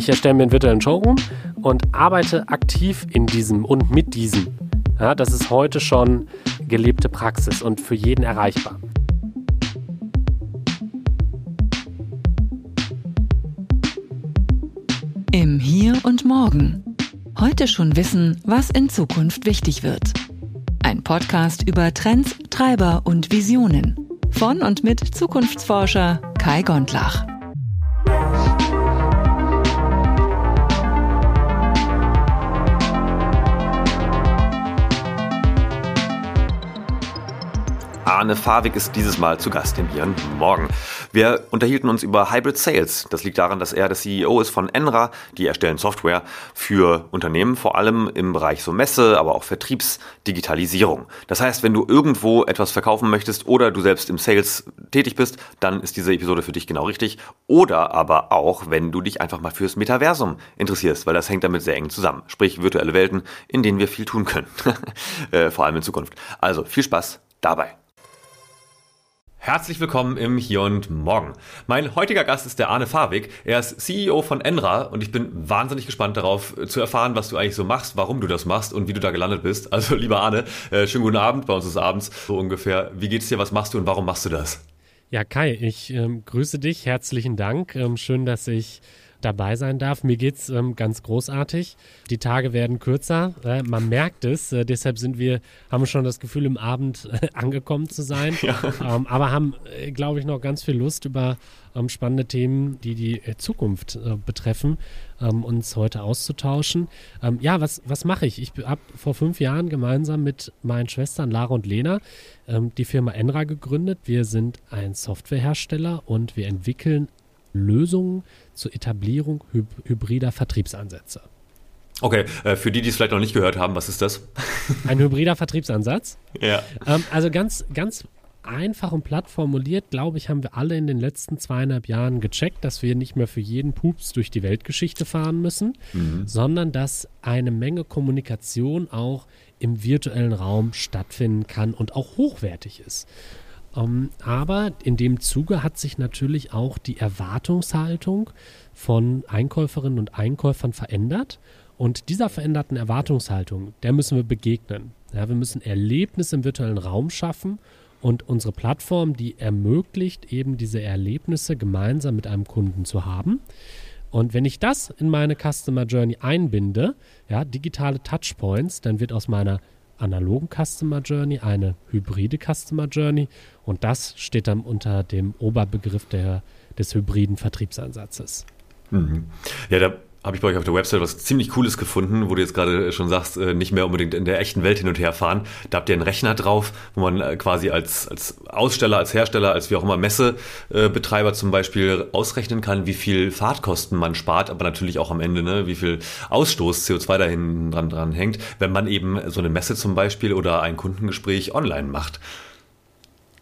ich erstelle mir einen virtuellen Showroom und arbeite aktiv in diesem und mit diesem. Ja, das ist heute schon gelebte Praxis und für jeden erreichbar. Im Hier und Morgen. Heute schon wissen, was in Zukunft wichtig wird. Ein Podcast über Trends, Treiber und Visionen. Von und mit Zukunftsforscher Kai Gondlach. Arne Fawig ist dieses Mal zu Gast in Ihren Morgen. Wir unterhielten uns über Hybrid Sales. Das liegt daran, dass er der CEO ist von Enra. Die erstellen Software für Unternehmen, vor allem im Bereich so Messe, aber auch Vertriebsdigitalisierung. Das heißt, wenn du irgendwo etwas verkaufen möchtest oder du selbst im Sales tätig bist, dann ist diese Episode für dich genau richtig. Oder aber auch, wenn du dich einfach mal fürs Metaversum interessierst, weil das hängt damit sehr eng zusammen. Sprich virtuelle Welten, in denen wir viel tun können. Äh, vor allem in Zukunft. Also viel Spaß dabei. Herzlich willkommen im Hier und Morgen. Mein heutiger Gast ist der Arne Fawig. Er ist CEO von Enra und ich bin wahnsinnig gespannt darauf zu erfahren, was du eigentlich so machst, warum du das machst und wie du da gelandet bist. Also lieber Arne, äh, schönen guten Abend. Bei uns ist abends so ungefähr. Wie geht's dir? Was machst du und warum machst du das? Ja, Kai, ich ähm, grüße dich. Herzlichen Dank. Ähm, schön, dass ich dabei sein darf. Mir geht's ähm, ganz großartig. Die Tage werden kürzer. Äh, man merkt es. Äh, deshalb sind wir, haben schon das Gefühl, im Abend äh, angekommen zu sein. Ja. Ähm, aber haben, äh, glaube ich, noch ganz viel Lust über ähm, spannende Themen, die die äh, Zukunft äh, betreffen, ähm, uns heute auszutauschen. Ähm, ja, was, was mache ich? Ich habe vor fünf Jahren gemeinsam mit meinen Schwestern Lara und Lena ähm, die Firma Enra gegründet. Wir sind ein Softwarehersteller und wir entwickeln Lösungen zur Etablierung hyb hybrider Vertriebsansätze. Okay, äh, für die, die es vielleicht noch nicht gehört haben, was ist das? Ein hybrider Vertriebsansatz? Ja. Ähm, also ganz, ganz einfach und platt formuliert, glaube ich, haben wir alle in den letzten zweieinhalb Jahren gecheckt, dass wir nicht mehr für jeden Pups durch die Weltgeschichte fahren müssen, mhm. sondern dass eine Menge Kommunikation auch im virtuellen Raum stattfinden kann und auch hochwertig ist. Um, ähm, aber in dem Zuge hat sich natürlich auch die Erwartungshaltung von Einkäuferinnen und Einkäufern verändert. Und dieser veränderten Erwartungshaltung, der müssen wir begegnen. Ja, wir müssen Erlebnisse im virtuellen Raum schaffen und unsere Plattform, die ermöglicht, eben diese Erlebnisse gemeinsam mit einem Kunden zu haben. Und wenn ich das in meine Customer Journey einbinde, ja, digitale Touchpoints, dann wird aus meiner analogen Customer Journey, eine hybride Customer Journey und das steht dann unter dem Oberbegriff der, des hybriden Vertriebsansatzes. Mhm. Ja, da habe ich bei euch auf der Website was ziemlich Cooles gefunden, wo du jetzt gerade schon sagst, äh, nicht mehr unbedingt in der echten Welt hin und her fahren. Da habt ihr einen Rechner drauf, wo man äh, quasi als, als Aussteller, als Hersteller, als wie auch immer Messebetreiber zum Beispiel ausrechnen kann, wie viel Fahrtkosten man spart, aber natürlich auch am Ende, ne, wie viel Ausstoß CO2 da hinten dran, dran hängt, wenn man eben so eine Messe zum Beispiel oder ein Kundengespräch online macht.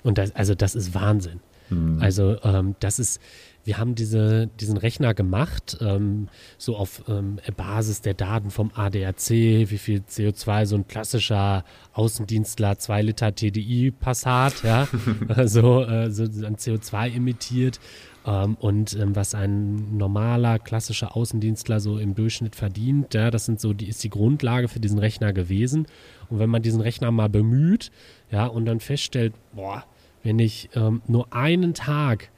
Und das, also das ist Wahnsinn. Hm. Also ähm, das ist wir haben diese, diesen Rechner gemacht, ähm, so auf ähm, Basis der Daten vom ADAC, wie viel CO2 so ein klassischer Außendienstler 2 Liter TDI Passat, ja, so, äh, so an CO2 emittiert ähm, und ähm, was ein normaler klassischer Außendienstler so im Durchschnitt verdient, ja, das sind so die ist die Grundlage für diesen Rechner gewesen. Und wenn man diesen Rechner mal bemüht, ja, und dann feststellt, boah, wenn ich ähm, nur einen Tag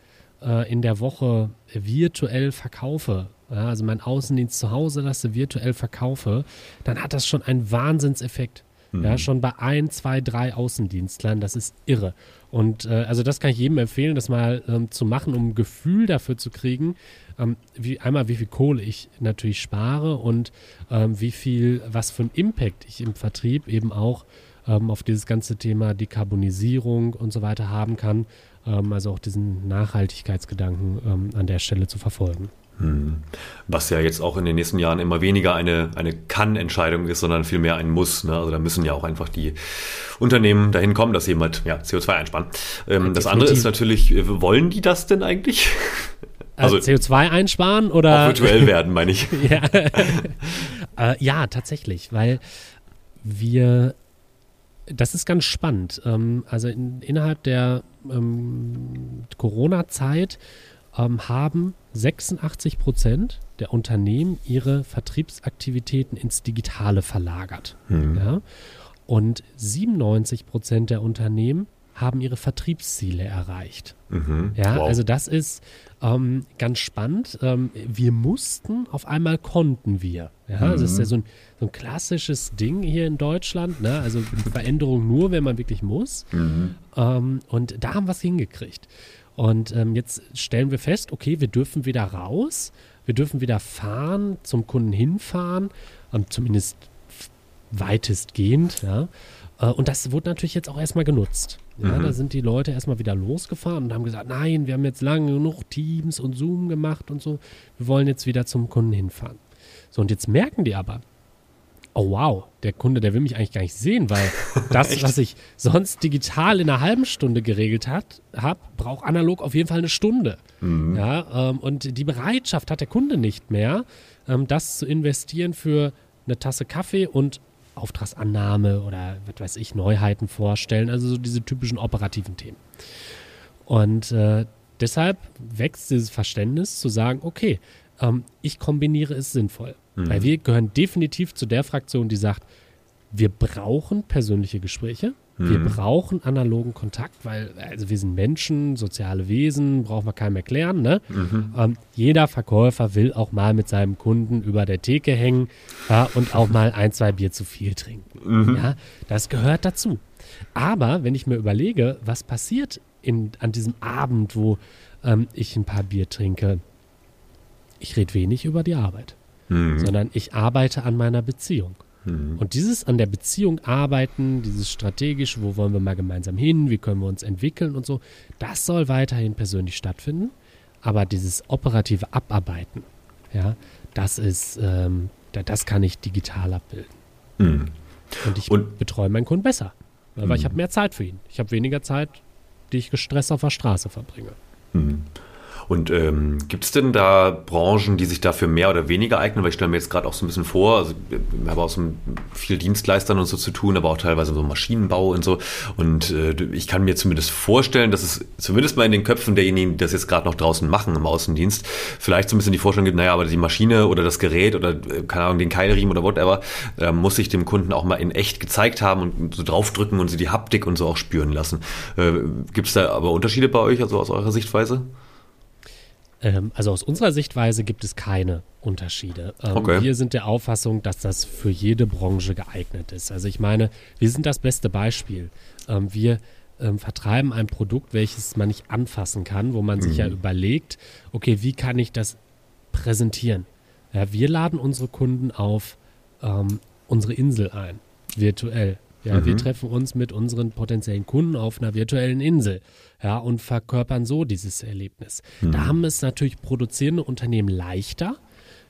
äh, in der Woche virtuell verkaufe, ja, also mein Außendienst zu Hause lasse, virtuell verkaufe, dann hat das schon einen Wahnsinnseffekt. Mhm. Ja, schon bei ein, zwei, drei Außendienstlern, das ist irre. Und äh, also das kann ich jedem empfehlen, das mal ähm, zu machen, um ein Gefühl dafür zu kriegen, ähm, wie, einmal wie viel Kohle ich natürlich spare und ähm, wie viel, was für einen Impact ich im Vertrieb eben auch ähm, auf dieses ganze Thema Dekarbonisierung und so weiter haben kann ähm, also auch diesen Nachhaltigkeitsgedanken ähm, an der Stelle zu verfolgen. Hm. Was ja jetzt auch in den nächsten Jahren immer weniger eine, eine Kann-Entscheidung ist, sondern vielmehr ein Muss. Ne? Also da müssen ja auch einfach die Unternehmen dahin kommen, dass sie halt ja, CO2 einsparen. Ähm, das andere ist natürlich, äh, wollen die das denn eigentlich? Also, also CO2 einsparen oder? Auch virtuell werden, meine ich. ja. äh, ja, tatsächlich, weil wir das ist ganz spannend. Ähm, also in, innerhalb der ähm, Corona-Zeit ähm, haben 86 Prozent der Unternehmen ihre Vertriebsaktivitäten ins Digitale verlagert. Mhm. Ja? Und 97 Prozent der Unternehmen haben ihre Vertriebsziele erreicht. Mhm. Ja, wow. also das ist ähm, ganz spannend. Ähm, wir mussten, auf einmal konnten wir. Ja, mhm. das ist ja so ein, so ein, klassisches Ding hier in Deutschland. Ne? Also Veränderung nur, wenn man wirklich muss. Mhm. Ähm, und da haben wir es hingekriegt. Und ähm, jetzt stellen wir fest, okay, wir dürfen wieder raus, wir dürfen wieder fahren, zum Kunden hinfahren, ähm, zumindest weitestgehend. Ja? Äh, und das wurde natürlich jetzt auch erstmal genutzt. Ja, mhm. Da sind die Leute erstmal wieder losgefahren und haben gesagt, nein, wir haben jetzt lange genug Teams und Zoom gemacht und so. Wir wollen jetzt wieder zum Kunden hinfahren. So, und jetzt merken die aber, oh wow, der Kunde, der will mich eigentlich gar nicht sehen, weil das, was ich sonst digital in einer halben Stunde geregelt habe, braucht analog auf jeden Fall eine Stunde. Mhm. Ja, ähm, und die Bereitschaft hat der Kunde nicht mehr, ähm, das zu investieren für eine Tasse Kaffee und Auftragsannahme oder was weiß ich, Neuheiten vorstellen, also so diese typischen operativen Themen. Und äh, deshalb wächst dieses Verständnis zu sagen, okay, ähm, ich kombiniere es sinnvoll. Mhm. Weil wir gehören definitiv zu der Fraktion, die sagt, wir brauchen persönliche Gespräche. Wir mhm. brauchen analogen Kontakt, weil also wir sind Menschen, soziale Wesen, brauchen wir keinem erklären. Ne? Mhm. Ähm, jeder Verkäufer will auch mal mit seinem Kunden über der Theke hängen ja, und auch mal ein, zwei Bier zu viel trinken. Mhm. Ja, das gehört dazu. Aber wenn ich mir überlege, was passiert in, an diesem Abend, wo ähm, ich ein paar Bier trinke, ich rede wenig über die Arbeit, mhm. sondern ich arbeite an meiner Beziehung. Mhm. Und dieses an der Beziehung arbeiten, dieses strategisch, wo wollen wir mal gemeinsam hin, wie können wir uns entwickeln und so, das soll weiterhin persönlich stattfinden. Aber dieses operative Abarbeiten, ja, das ist, ähm, das kann ich digital abbilden. Mhm. Und ich und, betreue meinen Kunden besser, weil mhm. ich habe mehr Zeit für ihn. Ich habe weniger Zeit, die ich gestresst auf der Straße verbringe. Mhm. Und ähm, gibt es denn da Branchen, die sich dafür mehr oder weniger eignen? Weil ich stelle mir jetzt gerade auch so ein bisschen vor, also ich habe auch so viel Dienstleistern und so zu tun, aber auch teilweise so Maschinenbau und so. Und äh, ich kann mir zumindest vorstellen, dass es zumindest mal in den Köpfen derjenigen, die das jetzt gerade noch draußen machen im Außendienst, vielleicht so ein bisschen die Vorstellung gibt, naja, aber die Maschine oder das Gerät oder, äh, keine Ahnung, den Keilriemen oder whatever, äh, muss sich dem Kunden auch mal in echt gezeigt haben und so draufdrücken und sie die Haptik und so auch spüren lassen. Äh, gibt es da aber Unterschiede bei euch, also aus eurer Sichtweise? Ähm, also aus unserer Sichtweise gibt es keine Unterschiede. Ähm, okay. Wir sind der Auffassung, dass das für jede Branche geeignet ist. Also ich meine, wir sind das beste Beispiel. Ähm, wir ähm, vertreiben ein Produkt, welches man nicht anfassen kann, wo man mhm. sich ja mhm. überlegt, okay, wie kann ich das präsentieren? Ja, wir laden unsere Kunden auf ähm, unsere Insel ein, virtuell. Ja, mhm. wir treffen uns mit unseren potenziellen Kunden auf einer virtuellen Insel ja, und verkörpern so dieses Erlebnis. Mhm. Da haben es natürlich produzierende Unternehmen leichter.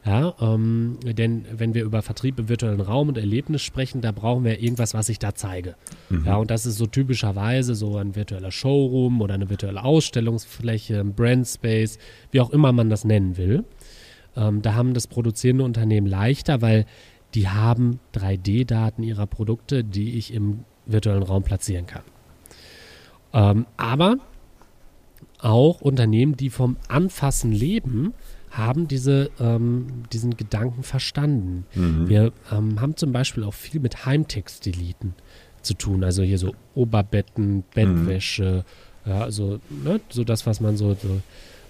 Ja, ähm, denn wenn wir über Vertrieb im virtuellen Raum und Erlebnis sprechen, da brauchen wir irgendwas, was ich da zeige. Mhm. Ja, und das ist so typischerweise so ein virtueller Showroom oder eine virtuelle Ausstellungsfläche, ein Brandspace, wie auch immer man das nennen will. Ähm, da haben das produzierende Unternehmen leichter, weil die haben 3D-Daten ihrer Produkte, die ich im virtuellen Raum platzieren kann. Ähm, aber auch Unternehmen, die vom Anfassen leben, haben diese, ähm, diesen Gedanken verstanden. Mhm. Wir ähm, haben zum Beispiel auch viel mit Heimtextiliten zu tun, also hier so Oberbetten, Bettwäsche, mhm. ja, also ne, so das, was man so, so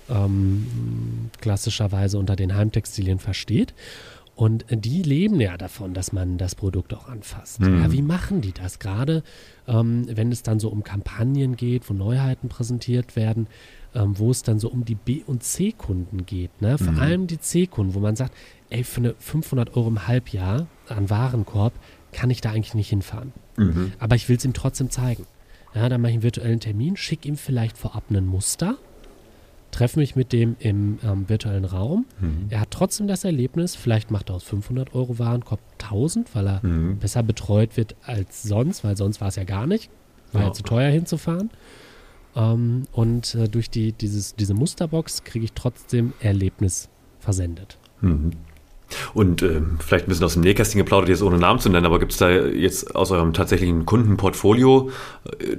ähm, klassischerweise unter den Heimtextilien versteht. Und die leben ja davon, dass man das Produkt auch anfasst. Mhm. Ja, wie machen die das? Gerade ähm, wenn es dann so um Kampagnen geht, wo Neuheiten präsentiert werden, ähm, wo es dann so um die B- und C-Kunden geht. Ne? Vor mhm. allem die C-Kunden, wo man sagt, ey, für eine 500 Euro im Halbjahr an Warenkorb kann ich da eigentlich nicht hinfahren. Mhm. Aber ich will es ihm trotzdem zeigen. Ja, dann mache ich einen virtuellen Termin, schicke ihm vielleicht vorab ein Muster treffe mich mit dem im ähm, virtuellen Raum. Mhm. Er hat trotzdem das Erlebnis, vielleicht macht er aus 500 Euro Warenkorb 1000, weil er mhm. besser betreut wird als sonst, weil sonst war es ja gar nicht, war ja. ja zu teuer hinzufahren. Ähm, und äh, durch die, dieses, diese Musterbox kriege ich trotzdem Erlebnis versendet. Mhm. Und äh, vielleicht ein bisschen aus dem Nähkästchen geplaudert, jetzt ohne Namen zu nennen, aber gibt es da jetzt aus eurem tatsächlichen Kundenportfolio äh,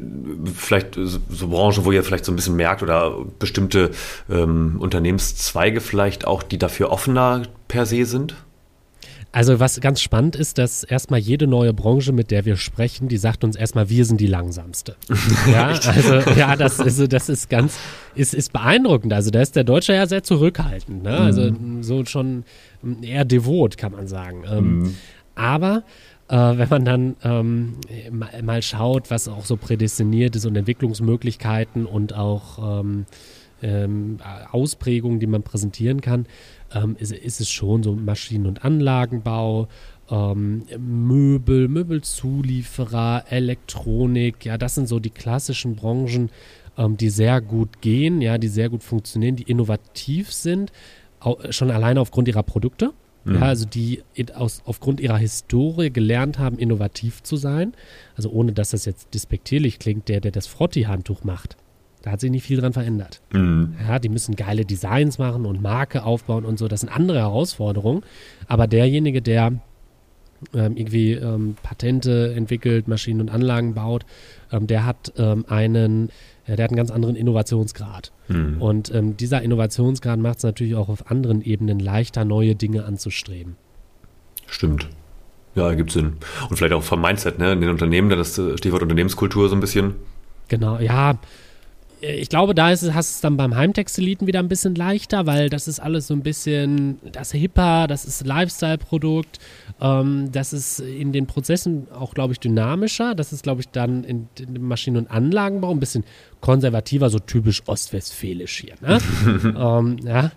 vielleicht so Branchen, wo ihr vielleicht so ein bisschen merkt oder bestimmte ähm, Unternehmenszweige vielleicht auch, die dafür offener per se sind? Also was ganz spannend ist, dass erstmal jede neue Branche, mit der wir sprechen, die sagt uns erstmal, wir sind die langsamste. ja, also ja, das ist, das ist ganz, ist, ist beeindruckend. Also da ist der Deutsche ja sehr zurückhaltend. Ne? Also mhm. so schon eher devot, kann man sagen. Ähm, mhm. Aber äh, wenn man dann ähm, mal schaut, was auch so prädestiniert ist und Entwicklungsmöglichkeiten und auch ähm, ähm, Ausprägungen, die man präsentieren kann, ähm, ist, ist, es schon so Maschinen- und Anlagenbau, ähm, Möbel, Möbelzulieferer, Elektronik, ja, das sind so die klassischen Branchen, ähm, die sehr gut gehen, ja, die sehr gut funktionieren, die innovativ sind, schon alleine aufgrund ihrer Produkte. Mhm. Ja, also die aus, aufgrund ihrer Historie gelernt haben, innovativ zu sein. Also ohne dass das jetzt despektierlich klingt, der, der das Frotti-Handtuch macht, da hat sich nicht viel dran verändert. Mhm. Ja, die müssen geile Designs machen und Marke aufbauen und so. Das sind andere Herausforderungen. Aber derjenige, der ähm, irgendwie ähm, Patente entwickelt, Maschinen und Anlagen baut, ähm, der hat ähm, einen, ja, der hat einen ganz anderen Innovationsgrad. Mhm. Und ähm, dieser Innovationsgrad macht es natürlich auch auf anderen Ebenen leichter, neue Dinge anzustreben. Stimmt. Ja, ergibt Sinn. Und vielleicht auch vom Mindset, ne? In den Unternehmen, das äh, Stichwort Unternehmenskultur so ein bisschen. Genau, ja ich glaube, da ist, hast du es dann beim Heimtextiliten wieder ein bisschen leichter, weil das ist alles so ein bisschen, das hipper, das ist Lifestyle-Produkt, ähm, das ist in den Prozessen auch, glaube ich, dynamischer. Das ist, glaube ich, dann in, in dem Maschinen- und Anlagenbau ein bisschen konservativer, so typisch ostwestfälisch hier. Ne? ähm, ja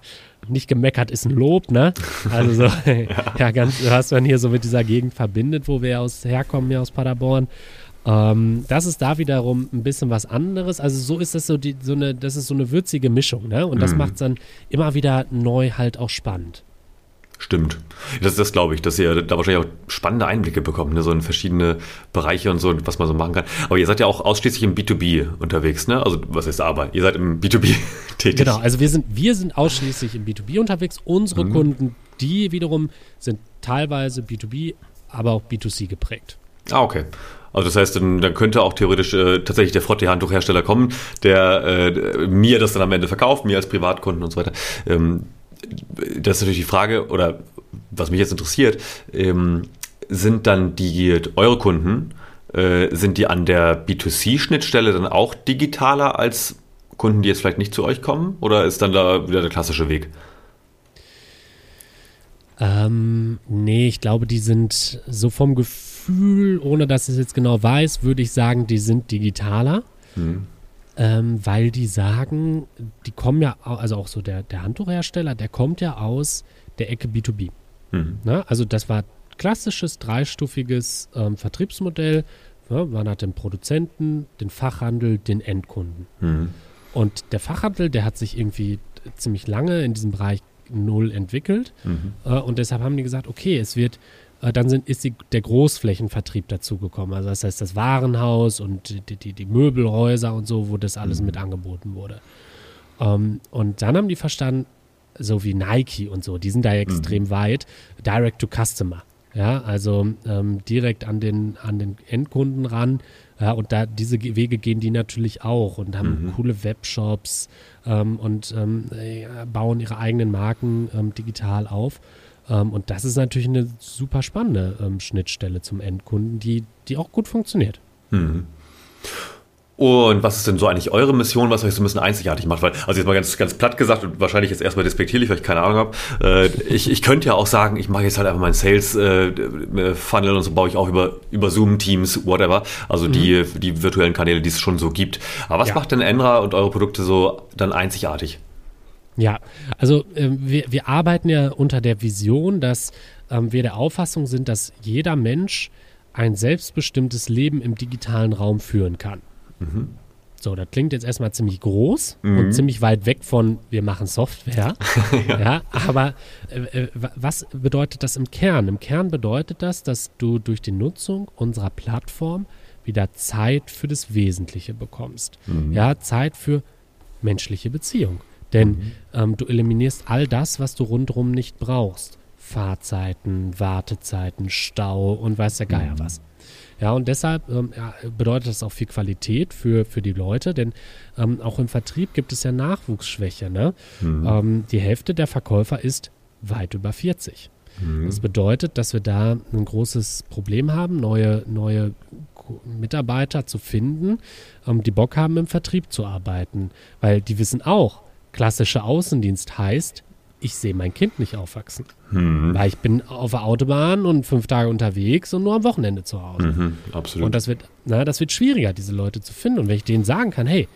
nicht gemeckert ist ein Lob, ne? Also so, ja. ja, ganz, was man hier so mit dieser Gegend verbindet, wo wir aus herkommen, hier aus Paderborn. Ähm, das ist da wiederum ein bisschen was anderes. Also so ist das so, die, so eine, das ist so eine würzige Mischung, ne? Und das mhm. macht es dann immer wieder neu halt auch spannend. Stimmt. Das, das glaube ich, dass ihr da wahrscheinlich auch spannende Einblicke bekommt, ne? so in verschiedene Bereiche und so, was man so machen kann. Aber ihr seid ja auch ausschließlich im B2B unterwegs, ne? Also was ist aber? Ihr seid im B2B tätig. Genau, also wir sind, wir sind ausschließlich im B2B unterwegs. Unsere mhm. Kunden, die wiederum sind teilweise B2B, aber auch B2C geprägt. Ah, okay. Also das heißt, dann, dann könnte auch theoretisch äh, tatsächlich der Frottee-Handtuchhersteller kommen, der äh, mir das dann am Ende verkauft, mir als Privatkunden und so weiter. Ähm, das ist natürlich die Frage, oder was mich jetzt interessiert, ähm, sind dann die eure Kunden, äh, sind die an der B2C-Schnittstelle dann auch digitaler als Kunden, die jetzt vielleicht nicht zu euch kommen? Oder ist dann da wieder der klassische Weg? Ähm, nee, ich glaube, die sind so vom Gefühl Gefühl, ohne dass ich es jetzt genau weiß, würde ich sagen, die sind digitaler. Mhm. Ähm, weil die sagen, die kommen ja, also auch so der, der Handtuchhersteller, der kommt ja aus der Ecke B2B. Mhm. Ne? Also das war klassisches dreistufiges ähm, Vertriebsmodell. Ja, man hat den Produzenten, den Fachhandel, den Endkunden. Mhm. Und der Fachhandel, der hat sich irgendwie ziemlich lange in diesem Bereich null entwickelt. Mhm. Äh, und deshalb haben die gesagt, okay, es wird dann sind, ist die, der Großflächenvertrieb dazugekommen. Also das heißt das Warenhaus und die, die, die Möbelhäuser und so, wo das alles mhm. mit angeboten wurde. Um, ähm, und dann haben die verstanden, so wie Nike und so, die sind da extrem mhm. weit, direct to customer. Ja, also ähm, direkt an den, an den Endkunden ran. Ja, und da diese Wege gehen die natürlich auch und haben mhm. coole Webshops ähm, und ähm, bauen ihre eigenen Marken ähm, digital auf. Ähm, und das ist natürlich eine super spannende ähm, Schnittstelle zum Endkunden, die, die auch gut funktioniert. Mhm. Und was ist denn so eigentlich eure Mission, was euch so ein bisschen einzigartig macht? Weil, also jetzt mal ganz, ganz platt gesagt und wahrscheinlich jetzt erstmal despektierlich, weil ich keine Ahnung habe. Äh, ich, ich könnte ja auch sagen, ich mache jetzt halt einfach meinen Sales-Funnel äh, und so baue ich auch über, über Zoom, Teams, whatever. Also mhm. die, die virtuellen Kanäle, die es schon so gibt. Aber was ja. macht denn Enra und eure Produkte so dann einzigartig? Ja, also äh, wir, wir arbeiten ja unter der Vision, dass ähm, wir der Auffassung sind, dass jeder Mensch ein selbstbestimmtes Leben im digitalen Raum führen kann. Mhm. So, das klingt jetzt erstmal ziemlich groß mhm. und ziemlich weit weg von, wir machen Software. ja. ja. aber äh, äh was bedeutet das im Kern? Im Kern bedeutet das, dass du durch die Nutzung unserer Plattform wieder Zeit für das Wesentliche bekommst. Mhm. Ja, Zeit für menschliche Beziehung. Denn mhm. ähm, du eliminierst all das, was du rundherum nicht brauchst. Fahrzeiten, Wartezeiten, Stau und weiß der Geier was. Ja, und deshalb ähm, ja, bedeutet das auch viel Qualität für, für die Leute, denn ähm, auch im Vertrieb gibt es ja Nachwuchsschwäche. Ne? Mhm. Ähm, die Hälfte der Verkäufer ist weit über 40. Mhm. Das bedeutet, dass wir da ein großes Problem haben, neue, neue Mitarbeiter zu finden, ähm, die Bock haben, im Vertrieb zu arbeiten. Weil die wissen auch, klassischer Außendienst heißt, ich sehe mein Kind nicht aufwachsen. Mhm. Weil ich bin auf der Autobahn und fünf Tage unterwegs und nur am Wochenende zu Hause. Mhm, absolut. Und das wird, na, das wird schwieriger, diese Leute zu finden. Und wenn ich denen sagen kann, hey,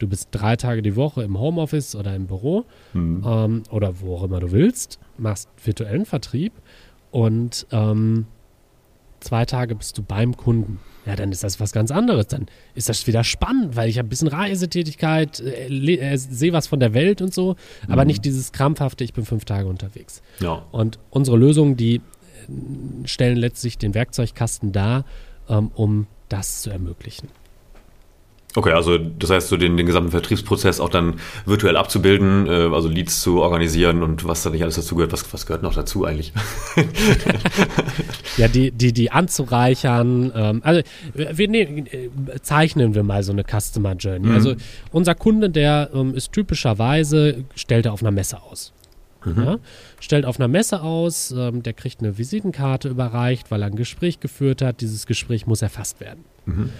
du bist drei Tage die Woche im Homeoffice oder im Büro mhm. ähm, oder wo auch immer du willst, machst virtuellen Vertrieb und ähm, zwei Tage bist du beim Kunden ja, dann ist das was ganz anderes. Dann ist das wieder spannend, weil ich habe ein bisschen Reisetätigkeit, äh, äh, sehe was von der Welt und so, aber mhm. nicht dieses krampfhafte, ich bin fünf Tage unterwegs. Ja. Und unsere Lösungen, die äh, stellen letztlich den Werkzeugkasten dar, ähm, um das zu ermöglichen. Okay, also das heißt, so den, den gesamten Vertriebsprozess auch dann virtuell abzubilden, äh, also Leads zu organisieren und was da nicht alles dazu gehört. Was, was gehört noch dazu eigentlich? ja, die, die, die anzureichern. Ähm, also wir ne, zeichnen wir mal so eine Customer Journey. Mhm. Also unser Kunde, der ähm, ist typischerweise, stellt er auf einer Messe aus. Mhm. Ja, stellt auf einer Messe aus, ähm, der kriegt eine Visitenkarte überreicht, weil er ein Gespräch geführt hat. Dieses Gespräch muss erfasst werden. Mhm.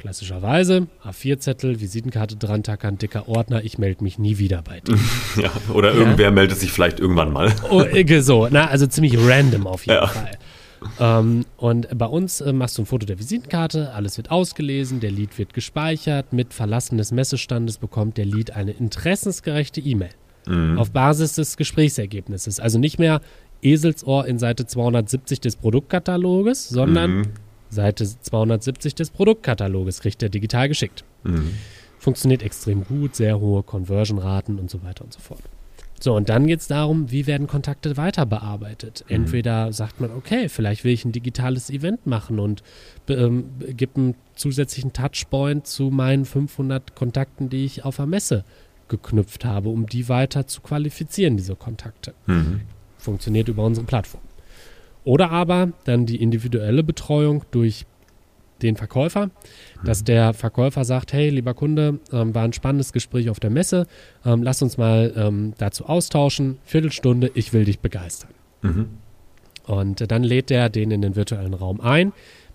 Klassischerweise A4-Zettel, Visitenkarte dran tackern, dicker Ordner, ich melde mich nie wieder bei dir. Ja, oder ja. irgendwer meldet sich vielleicht irgendwann mal. Oh, äh, so, na, also ziemlich random auf jeden ja. Fall. Ähm, und bei uns äh, machst du ein Foto der Visitenkarte, alles wird ausgelesen, der Lead wird gespeichert, mit Verlassen des Messestandes bekommt der Lead eine interessensgerechte E-Mail mhm. auf Basis des Gesprächsergebnisses. Also nicht mehr Eselsohr in Seite 270 des Produktkataloges, sondern mhm Seite 270 des Produktkataloges kriegt er digital geschickt. Mhm. Funktioniert extrem gut, sehr hohe Conversion-Raten und so weiter und so fort. So, und dann geht es darum, wie werden Kontakte weiter bearbeitet. Mhm. Entweder sagt man, okay, vielleicht will ich ein digitales Event machen und ähm, gibt einen zusätzlichen Touchpoint zu meinen 500 Kontakten, die ich auf der Messe geknüpft habe, um die weiter zu qualifizieren, diese Kontakte. Mhm. Funktioniert über unsere Plattform. Oder aber dann die individuelle Betreuung durch den Verkäufer, dass mhm. der Verkäufer sagt, hey, lieber Kunde, ähm, war ein spannendes Gespräch auf der Messe, ähm, lass uns mal ähm, dazu austauschen, Viertelstunde, ich will dich begeistern. Mhm. Und äh, dann lädt er den in den virtuellen Raum ein.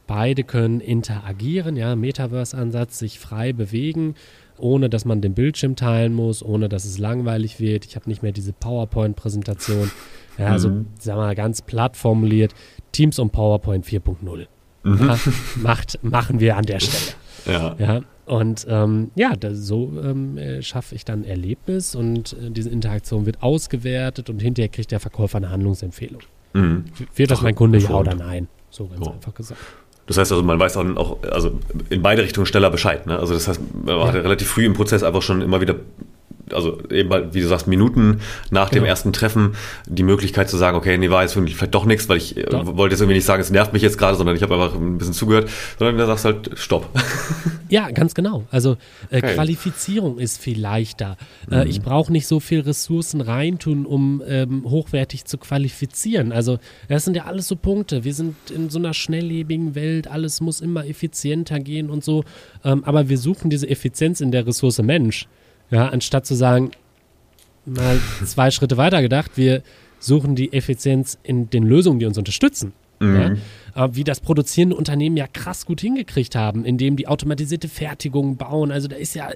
Beide können interagieren, ja, Metaverse-Ansatz, sich frei bewegen, ohne dass man den Bildschirm teilen muss, ohne dass es langweilig wird. Ich habe nicht mehr diese PowerPoint-Präsentation. Ja, also, mhm. sagen wir mal ganz platt formuliert, Teams und PowerPoint 4.0. Mhm. Ja, macht, machen wir an der Stelle. Ja. ja und ähm, ja, das, so ähm, äh, schaffe ich dann Erlebnis und äh, diese Interaktion wird ausgewertet und hinterher kriegt der Verkäufer eine Handlungsempfehlung. Mhm. Wird das Ach, mein Kunde ja oder nein? So ganz oh. einfach gesagt. Das heißt also, man weiß auch, also in beide Richtungen schneller Bescheid. Ne? Also das heißt, man ja. hat relativ früh im Prozess einfach schon immer wieder also eben halt, wie du sagst, Minuten nach dem genau. ersten Treffen die Möglichkeit zu sagen, okay, nee, war jetzt vielleicht doch nichts, weil ich äh, doch. wollte jetzt irgendwie nicht sagen, es nervt mich jetzt gerade, sondern ich habe einfach ein bisschen zugehört, sondern du sagst halt, stopp. Ja, ganz genau. Also äh, okay. Qualifizierung ist viel leichter. Äh, mhm. ich brauche nicht so viel Ressourcen reintun, um ähm, hochwertig zu qualifizieren. Also das sind ja alles so Punkte. Wir sind in so einer schnelllebigen Welt, alles muss immer effizienter gehen und so. Ähm, aber wir suchen diese Effizienz in der Ressource Mensch. Ja, anstatt zu sagen, mal zwei Schritte weiter gedacht, wir suchen die Effizienz in den Lösungen, die uns unterstützen. Mhm. Ja? Wie das produzierende Unternehmen ja krass gut hingekriegt haben, indem die automatisierte Fertigung bauen. Also da ist ja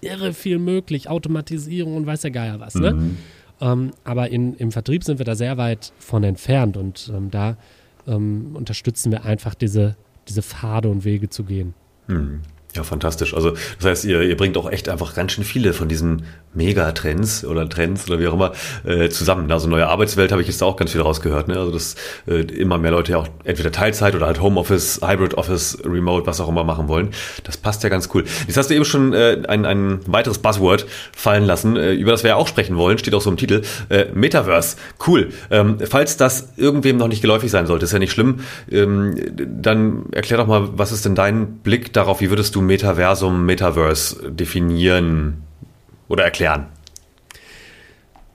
irre viel möglich, Automatisierung und weiß der Geier was. Ne? Mhm. Ähm, aber in, im Vertrieb sind wir da sehr weit von entfernt und ähm, da ähm, unterstützen wir einfach diese, diese Pfade und Wege zu gehen. Mhm. Ja, fantastisch. Also das heißt, ihr, ihr bringt auch echt einfach ganz schön viele von diesen Megatrends oder Trends oder wie auch immer äh, zusammen. Also neue Arbeitswelt habe ich jetzt auch ganz viel rausgehört. Ne? Also dass äh, immer mehr Leute ja auch entweder Teilzeit oder halt Homeoffice, Hybrid Office, Remote, was auch immer machen wollen. Das passt ja ganz cool. Jetzt hast du eben schon äh, ein, ein weiteres Buzzword fallen lassen, äh, über das wir ja auch sprechen wollen, steht auch so im Titel. Äh, Metaverse, cool. Ähm, falls das irgendwem noch nicht geläufig sein sollte, ist ja nicht schlimm, ähm, dann erklär doch mal, was ist denn dein Blick darauf, wie würdest du Metaversum, Metaverse definieren? oder erklären?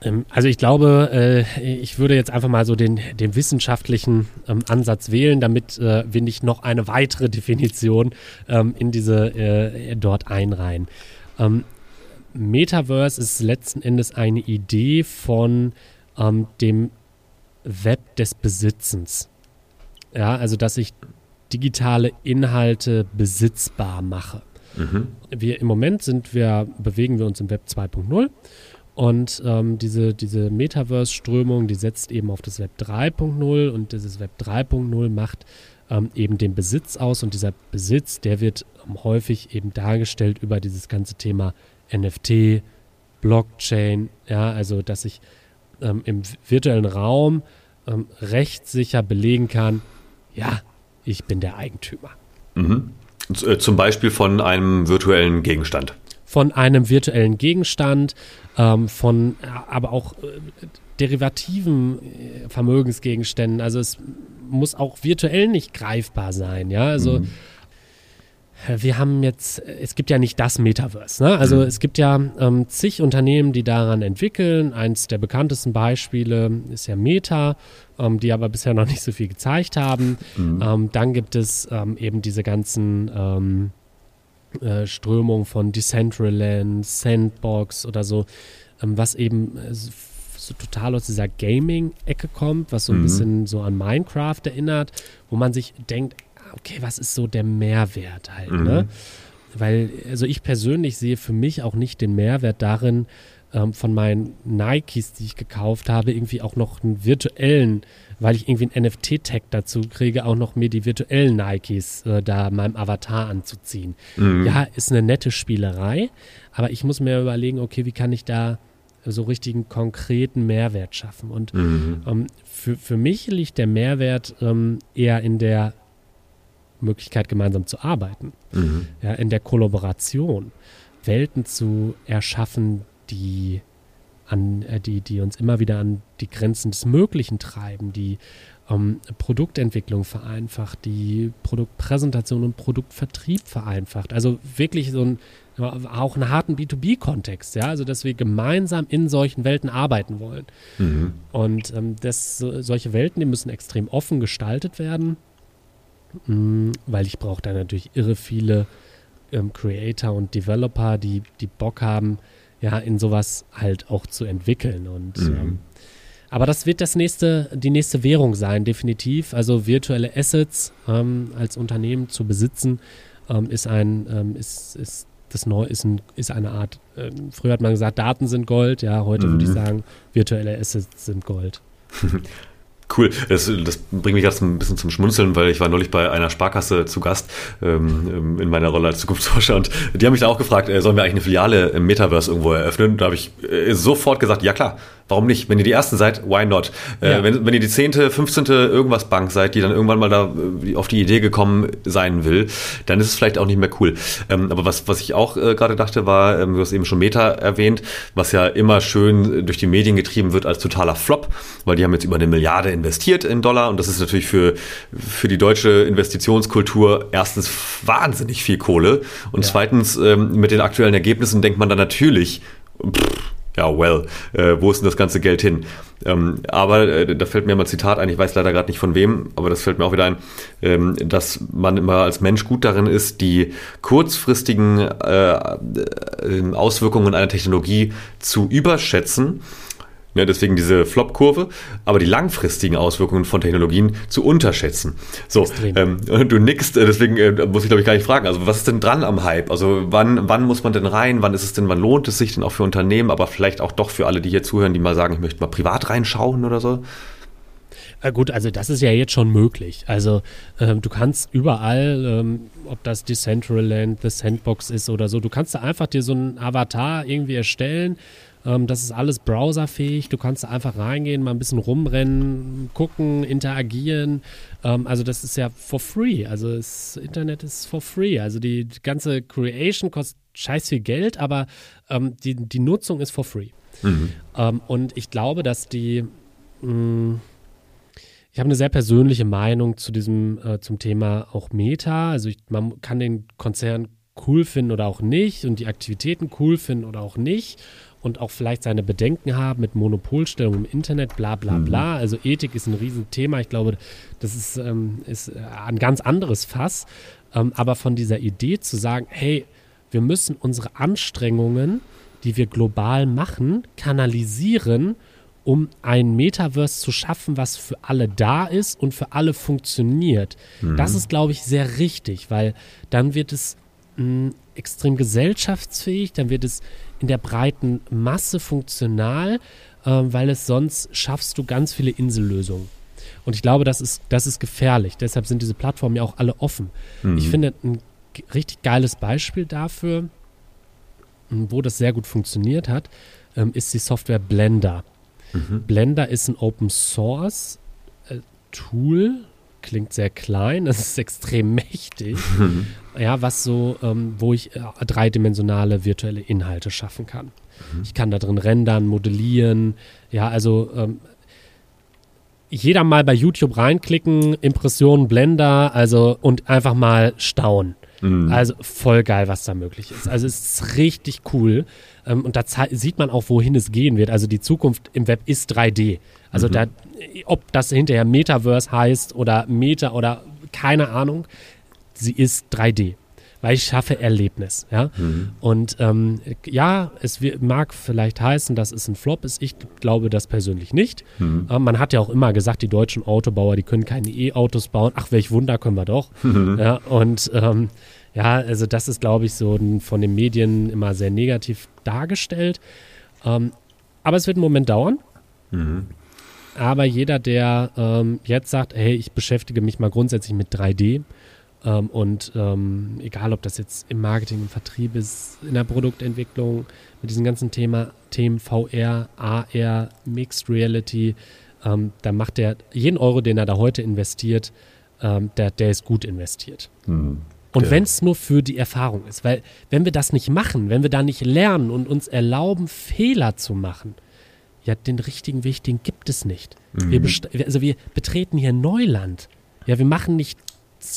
Ähm, also ich glaube, äh, ich würde jetzt einfach mal so den, den wissenschaftlichen ähm, Ansatz wählen, damit äh, wir nicht noch eine weitere Definition ähm, in diese äh, dort einreihen. Metaverse ist letzten Endes eine Idee von dem Web des Besitzens. Ja, also dass ich digitale Inhalte besitzbar mache. Mhm. Wir im Moment sind wir, bewegen wir uns im Web 2.0 und ähm, diese, diese Metaverse-Strömung, die setzt eben auf das Web 3.0 und dieses Web 3.0 macht ähm, eben den Besitz aus und dieser Besitz, der wird ähm, häufig eben dargestellt über dieses ganze Thema NFT, Blockchain, ja, also dass ich ähm, im virtuellen Raum ähm, rechtssicher belegen kann, ja, ich bin der Eigentümer. Mhm. Äh, zum Beispiel von einem virtuellen Gegenstand. Von einem virtuellen Gegenstand, ähm, von aber auch äh, derivativen äh, Vermögensgegenständen. Also es muss auch virtuell nicht greifbar sein, ja. Also mhm wir haben jetzt, es gibt ja nicht das Metaverse. Ne? Also mhm. es gibt ja ähm, zig Unternehmen, die daran entwickeln. Eins der bekanntesten Beispiele ist ja Meta, ähm, die aber bisher noch nicht so viel gezeigt haben. Mhm. Ähm, dann gibt es ähm, eben diese ganzen ähm, äh, Strömungen von Decentraland, Sandbox oder so, ähm, was eben äh, so total aus dieser Gaming-Ecke kommt, was so ein mhm. bisschen so an Minecraft erinnert, wo man sich denkt, okay, was ist so der Mehrwert halt, mhm. ne? Weil, also ich persönlich sehe für mich auch nicht den Mehrwert darin, ähm, von meinen Nikes, die ich gekauft habe, irgendwie auch noch einen virtuellen, weil ich irgendwie einen NFT-Tag dazu kriege, auch noch mir die virtuellen Nikes äh, da meinem Avatar anzuziehen. Mhm. Ja, ist eine nette Spielerei, aber ich muss mir überlegen, okay, wie kann ich da so richtigen konkreten Mehrwert schaffen? Und mhm. ähm, für, für mich liegt der Mehrwert ähm, eher in der Möglichkeit, gemeinsam zu arbeiten, mhm. ja, in der Kollaboration, Welten zu erschaffen, die an, äh, die, die uns immer wieder an die Grenzen des Möglichen treiben, die ähm, Produktentwicklung vereinfacht, die Produktpräsentation und Produktvertrieb vereinfacht. Also wirklich so ein auch einen harten B2B-Kontext, ja, also dass wir gemeinsam in solchen Welten arbeiten wollen. Mhm. Und ähm, das, solche Welten, die müssen extrem offen gestaltet werden. Mm, weil ich brauche da natürlich irre viele ähm, Creator und Developer, die, die Bock haben, ja, in sowas halt auch zu entwickeln. Und mhm. ähm, aber das wird das nächste, die nächste Währung sein, definitiv. Also virtuelle Assets ähm, als Unternehmen zu besitzen, ähm, ist ein, ähm, ist, ist das neu ist, ein, ist eine Art, äh, früher hat man gesagt, Daten sind Gold, ja, heute mhm. würde ich sagen, virtuelle Assets sind Gold. Cool, das, das bringt mich jetzt ein bisschen zum Schmunzeln, weil ich war neulich bei einer Sparkasse zu Gast ähm, ähm, in meiner Rolle als Zukunftsforscher und die haben mich da auch gefragt, äh, sollen wir eigentlich eine Filiale im Metaverse irgendwo eröffnen? Da habe ich äh, sofort gesagt, ja klar, Warum nicht? Wenn ihr die Ersten seid, why not? Äh, ja. wenn, wenn ihr die zehnte, fünfzehnte irgendwas Bank seid, die dann irgendwann mal da äh, auf die Idee gekommen sein will, dann ist es vielleicht auch nicht mehr cool. Ähm, aber was, was ich auch äh, gerade dachte, war, ähm, du hast eben schon Meta erwähnt, was ja immer schön durch die Medien getrieben wird als totaler Flop, weil die haben jetzt über eine Milliarde investiert in Dollar und das ist natürlich für, für die deutsche Investitionskultur erstens wahnsinnig viel Kohle und ja. zweitens ähm, mit den aktuellen Ergebnissen denkt man dann natürlich, pff, ja, well, äh, wo ist denn das ganze Geld hin? Ähm, aber äh, da fällt mir mal Zitat ein, ich weiß leider gerade nicht von wem, aber das fällt mir auch wieder ein, ähm, dass man immer als Mensch gut darin ist, die kurzfristigen äh, äh Auswirkungen einer Technologie zu überschätzen Ne, deswegen diese Flop-Kurve, aber die langfristigen Auswirkungen von Technologien zu unterschätzen. So, ähm, du nickst, äh, deswegen äh, muss ich glaube ich gar nicht fragen. Also was ist denn dran am Hype? Also wann, wann muss man denn rein? Wann ist es denn, wann lohnt es sich denn auch für Unternehmen, aber vielleicht auch doch für alle, die hier zuhören, die mal sagen, ich möchte mal privat reinschauen oder so? Äh, gut, also das ist ja jetzt schon möglich. Also ähm, du kannst überall, ähm, ob das Decentraland, The Sandbox ist oder so, du kannst da einfach dir so einen Avatar irgendwie erstellen ähm, das ist alles browserfähig. Du kannst einfach reingehen, mal ein bisschen rumrennen, gucken, interagieren. Ähm, also das ist ja for free. Also das Internet ist for free. Also die, die ganze Creation kostet scheiß viel Geld, aber ähm, die, die Nutzung ist for free. Mhm. Ähm, und ich glaube, dass die mh, mm, ich habe eine sehr persönliche Meinung zu diesem, äh, zum Thema auch Meta. Also ich, man kann den Konzern cool finden oder auch nicht und die Aktivitäten cool finden oder auch nicht. Und auch vielleicht seine Bedenken haben mit Monopolstellung im Internet, bla bla mhm. bla. Also Ethik ist ein Riesenthema. Ich glaube, das ist, ähm, ist ein ganz anderes Fass. Ähm, aber von dieser Idee zu sagen, hey, wir müssen unsere Anstrengungen, die wir global machen, kanalisieren, um ein Metaverse zu schaffen, was für alle da ist und für alle funktioniert. Mhm. Das ist, glaube ich, sehr richtig, weil dann wird es mh, extrem gesellschaftsfähig, dann wird es in der breiten Masse funktional, äh, weil es sonst schaffst du ganz viele Insellösungen. Und ich glaube, das ist, das ist gefährlich. Deshalb sind diese Plattformen ja auch alle offen. Mhm. Ich finde ein richtig geiles Beispiel dafür, wo das sehr gut funktioniert hat, ähm, ist die Software Blender. Mhm. Blender ist ein Open Source äh, Tool, klingt sehr klein, es ist extrem mächtig. Mhm. Ja, was so, ähm, wo ich äh, dreidimensionale virtuelle Inhalte schaffen kann. Mhm. Ich kann da drin rendern, modellieren. Ja, also ähm, jeder mal bei YouTube reinklicken, Impressionen, Blender, also und einfach mal staunen. Mhm. Also voll geil, was da möglich ist. Also es ist richtig cool. Ähm, und da sieht man auch, wohin es gehen wird. Also die Zukunft im Web ist 3D. Also mhm. da, ob das hinterher Metaverse heißt oder Meta oder keine Ahnung, sie ist 3D weil ich schaffe Erlebnis. Ja? Mhm. Und ähm, ja, es mag vielleicht heißen, dass es ein Flop ist. Ich glaube das persönlich nicht. Mhm. Ähm, man hat ja auch immer gesagt, die deutschen Autobauer, die können keine E-Autos bauen. Ach, welch Wunder können wir doch. Mhm. Ja, und ähm, ja, also das ist, glaube ich, so von den Medien immer sehr negativ dargestellt. Ähm, aber es wird einen Moment dauern. Mhm. Aber jeder, der ähm, jetzt sagt, hey, ich beschäftige mich mal grundsätzlich mit 3D, ähm, und ähm, egal, ob das jetzt im Marketing, im Vertrieb ist, in der Produktentwicklung, mit diesen ganzen Thema, Themen VR, AR, Mixed Reality, ähm, da macht er jeden Euro, den er da heute investiert, ähm, der, der ist gut investiert. Mhm. Und ja. wenn es nur für die Erfahrung ist, weil wenn wir das nicht machen, wenn wir da nicht lernen und uns erlauben, Fehler zu machen, ja, den richtigen Weg, den gibt es nicht. Mhm. Wir also wir betreten hier Neuland. Ja, wir machen nicht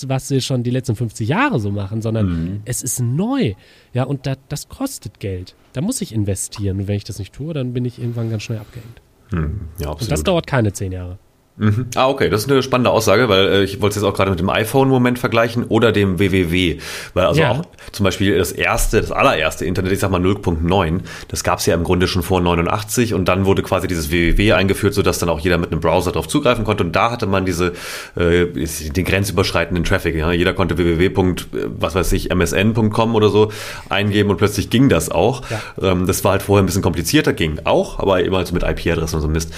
was sie schon die letzten 50 Jahre so machen, sondern mhm. es ist neu. Ja, und da, das kostet Geld. Da muss ich investieren. Und wenn ich das nicht tue, dann bin ich irgendwann ganz schnell abgehängt. Mhm. Ja, absolut. Und das dauert keine zehn Jahre. Mhm. Ah, okay, das ist eine spannende Aussage, weil äh, ich wollte es jetzt auch gerade mit dem iPhone-Moment vergleichen oder dem WWW. Weil also ja. auch zum Beispiel das erste, das allererste Internet, ich sag mal 0.9, das gab es ja im Grunde schon vor 89 und dann wurde quasi dieses WWW eingeführt, sodass dann auch jeder mit einem Browser darauf zugreifen konnte und da hatte man diese, äh, den grenzüberschreitenden Traffic. Ja? Jeder konnte www. was weiß ich, msn.com oder so eingeben und plötzlich ging das auch. Ja. Ähm, das war halt vorher ein bisschen komplizierter, ging auch, aber immer so mit IP-Adressen und so Mist.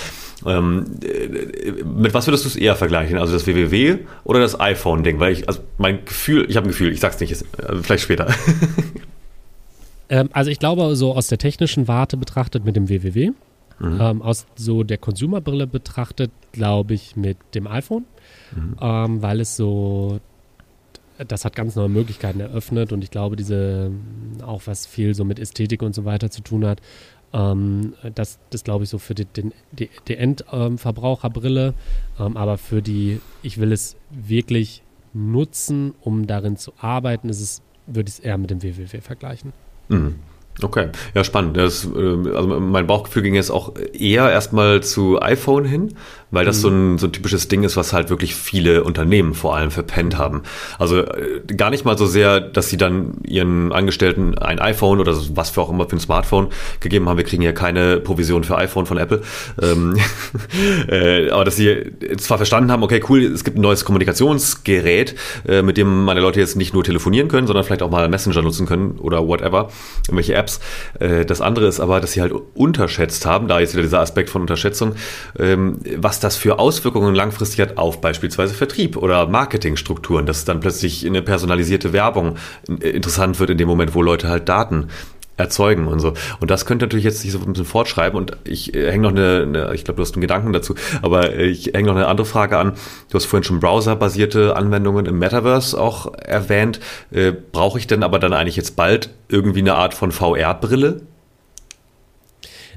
Ähm, mit was würdest du es eher vergleichen? Also das WWW oder das iPhone-Ding? Weil ich, also mein Gefühl, ich habe ein Gefühl, ich sag's nicht, äh, vielleicht später. ähm, also ich glaube, so aus der technischen Warte betrachtet mit dem WWW, mhm. ähm, aus so der Consumer-Brille betrachtet, glaube ich, mit dem iPhone, mhm. ähm, weil es so das hat ganz neue Möglichkeiten eröffnet und ich glaube, diese auch was viel so mit Ästhetik und so weiter zu tun hat, ähm, das das glaube ich so für die, den, die, die Endverbraucherbrille, ähm, aber für die, ich will es wirklich nutzen, um darin zu arbeiten, ist es, würde ich es eher mit dem WWW vergleichen. Mhm. Okay, ja, spannend. Das, äh, also mein Bauchgefühl ging jetzt auch eher erstmal zu iPhone hin, weil das mhm. so, ein, so ein typisches Ding ist, was halt wirklich viele Unternehmen vor allem verpennt haben. Also äh, gar nicht mal so sehr, dass sie dann ihren Angestellten ein iPhone oder was für auch immer für ein Smartphone gegeben haben. Wir kriegen ja keine Provision für iPhone von Apple. Ähm, äh, aber dass sie zwar verstanden haben, okay, cool, es gibt ein neues Kommunikationsgerät, äh, mit dem meine Leute jetzt nicht nur telefonieren können, sondern vielleicht auch mal Messenger nutzen können oder whatever, irgendwelche Apps. Äh, das andere ist aber, dass sie halt unterschätzt haben, da jetzt wieder dieser Aspekt von Unterschätzung, ähm, was das für Auswirkungen langfristig hat auf beispielsweise Vertrieb oder Marketingstrukturen, dass dann plötzlich eine personalisierte Werbung interessant wird in dem Moment, wo Leute halt Daten erzeugen und so. Und das könnte natürlich jetzt sich so ein bisschen fortschreiben und ich äh, hänge noch eine, eine ich glaube, du hast einen Gedanken dazu, aber äh, ich hänge noch eine andere Frage an. Du hast vorhin schon browserbasierte Anwendungen im Metaverse auch erwähnt. Äh, Brauche ich denn aber dann eigentlich jetzt bald irgendwie eine Art von VR-Brille?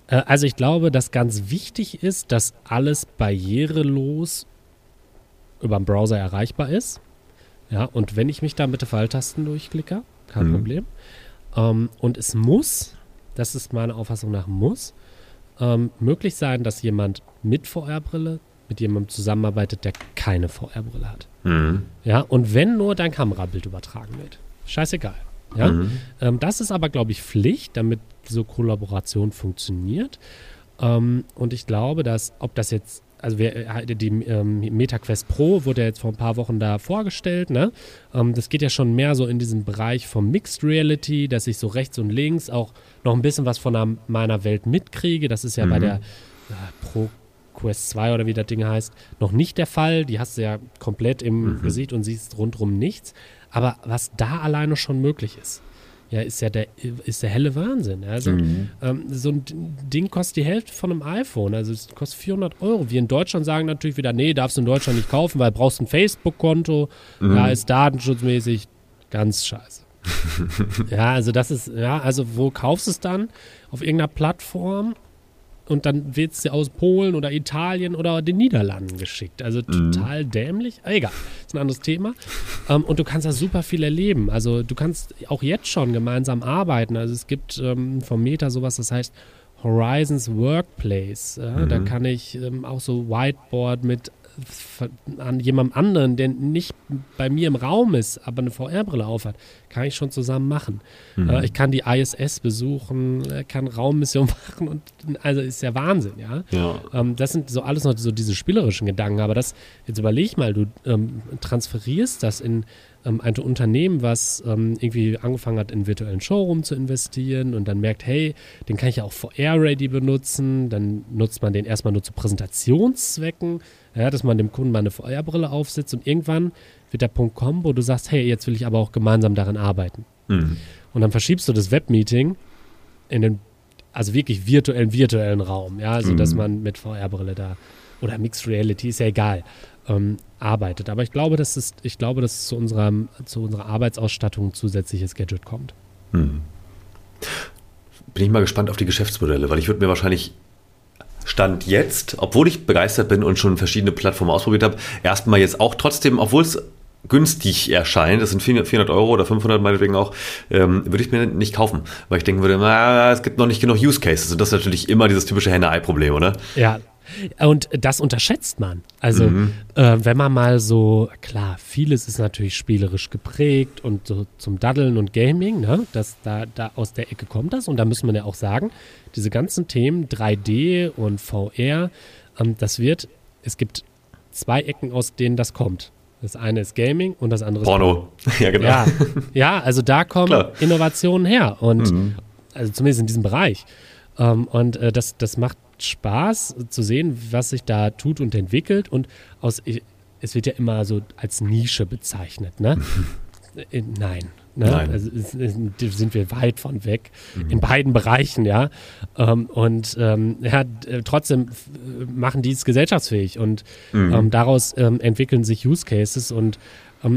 Äh, also ich glaube, dass ganz wichtig ist, dass alles barrierelos über den Browser erreichbar ist. Ja, und wenn ich mich da mit den Pfeiltasten durchklicke, kein mhm. Problem. Ähm, und es muss das ist meiner Auffassung nach muss, ähm, möglich sein, dass jemand mit VR-Brille mit jemandem zusammenarbeitet, der keine VR-Brille hat. Mhm. Ja, und wenn nur dein Kamerabild übertragen wird. Scheißegal. Ja? Mhm. Ähm, das ist aber, glaube ich, Pflicht, damit so Kollaboration funktioniert. Ähm, und ich glaube, dass, ob das jetzt, also wir, äh, die ähm, MetaQuest Pro wurde ja jetzt vor ein paar Wochen da vorgestellt, ne? Ähm, das geht ja schon mehr so in diesen Bereich vom Mixed Reality, dass ich so rechts und links auch noch ein bisschen was von meiner Welt mitkriege. Das ist ja mhm. bei der äh, Pro Quest 2 oder wie das Ding heißt, noch nicht der Fall. Die hast du ja komplett im mhm. Gesicht und siehst rundrum nichts. Aber was da alleine schon möglich ist, ja, ist ja der, ist der helle Wahnsinn. Also, mhm. ähm, so ein Ding kostet die Hälfte von einem iPhone. Also, es kostet 400 Euro. Wir in Deutschland sagen natürlich wieder, nee, darfst du in Deutschland nicht kaufen, weil du brauchst ein Facebook-Konto. Mhm. Ja, ist datenschutzmäßig ganz scheiße. ja, also das ist, ja, also wo kaufst du es dann? Auf irgendeiner Plattform und dann wird es aus Polen oder Italien oder den Niederlanden geschickt. Also mhm. total mhm. dämlich. Ah, egal, ist ein anderes Thema. Ähm, und du kannst da super viel erleben. Also du kannst auch jetzt schon gemeinsam arbeiten. Also es gibt ähm, vom Meta sowas, das heißt Horizons Workplace. Ja? Mhm. Da kann ich ähm, auch so Whiteboard mit an jemandem anderen, der nicht bei mir im Raum ist, aber eine VR-Brille aufhat, kann ich schon zusammen machen. Mhm. Äh, ich kann die ISS besuchen, kann Raummission machen und also ist ja Wahnsinn, ja. ja. Ähm, das sind so alles noch so diese spielerischen Gedanken, aber das, jetzt überleg mal, du ähm, transferierst das in ähm, ein Unternehmen, was ähm, irgendwie angefangen hat, in virtuellen Showroom zu investieren und dann merkt, hey, den kann ich ja auch VR-ready benutzen, dann nutzt man den erstmal nur zu Präsentationszwecken, ja, dass man dem Kunden mal eine VR-Brille aufsetzt und irgendwann wird der Punkt kommen, wo du sagst, hey, jetzt will ich aber auch gemeinsam daran arbeiten. Mhm. Und dann verschiebst du das Webmeeting in den, also wirklich virtuellen, virtuellen Raum, ja, also mhm. dass man mit VR-Brille da oder Mixed Reality, ist ja egal, ähm, arbeitet. Aber ich glaube, dass es, ich glaube, dass zu unserer, zu unserer Arbeitsausstattung ein zusätzliches Gadget kommt. Mhm. Bin ich mal gespannt auf die Geschäftsmodelle, weil ich würde mir wahrscheinlich Stand jetzt, obwohl ich begeistert bin und schon verschiedene Plattformen ausprobiert habe, erstmal jetzt auch trotzdem, obwohl es günstig erscheint, das sind 400 Euro oder 500 meinetwegen auch, ähm, würde ich mir nicht kaufen, weil ich denken würde, na, es gibt noch nicht genug Use Cases und das ist natürlich immer dieses typische Henne-Ei-Problem, oder? Ja, und das unterschätzt man. Also, mhm. äh, wenn man mal so, klar, vieles ist natürlich spielerisch geprägt und so zum Daddeln und Gaming, ne? Das, da, da aus der Ecke kommt das. Und da muss man ja auch sagen, diese ganzen Themen 3D und VR, ähm, das wird, es gibt zwei Ecken, aus denen das kommt. Das eine ist Gaming und das andere Porno. ist Porno. Ja, genau. Ja, ja also da kommen Klar. Innovationen her. Und mhm. also zumindest in diesem Bereich. Ähm, und äh, das, das macht Spaß zu sehen, was sich da tut und entwickelt. Und aus, es wird ja immer so als Nische bezeichnet, ne? Äh, nein. Ne? Nein. Also sind wir weit von weg mhm. in beiden Bereichen, ja. Ähm, und ähm, ja, trotzdem machen die es gesellschaftsfähig und mhm. ähm, daraus entwickeln sich Use Cases und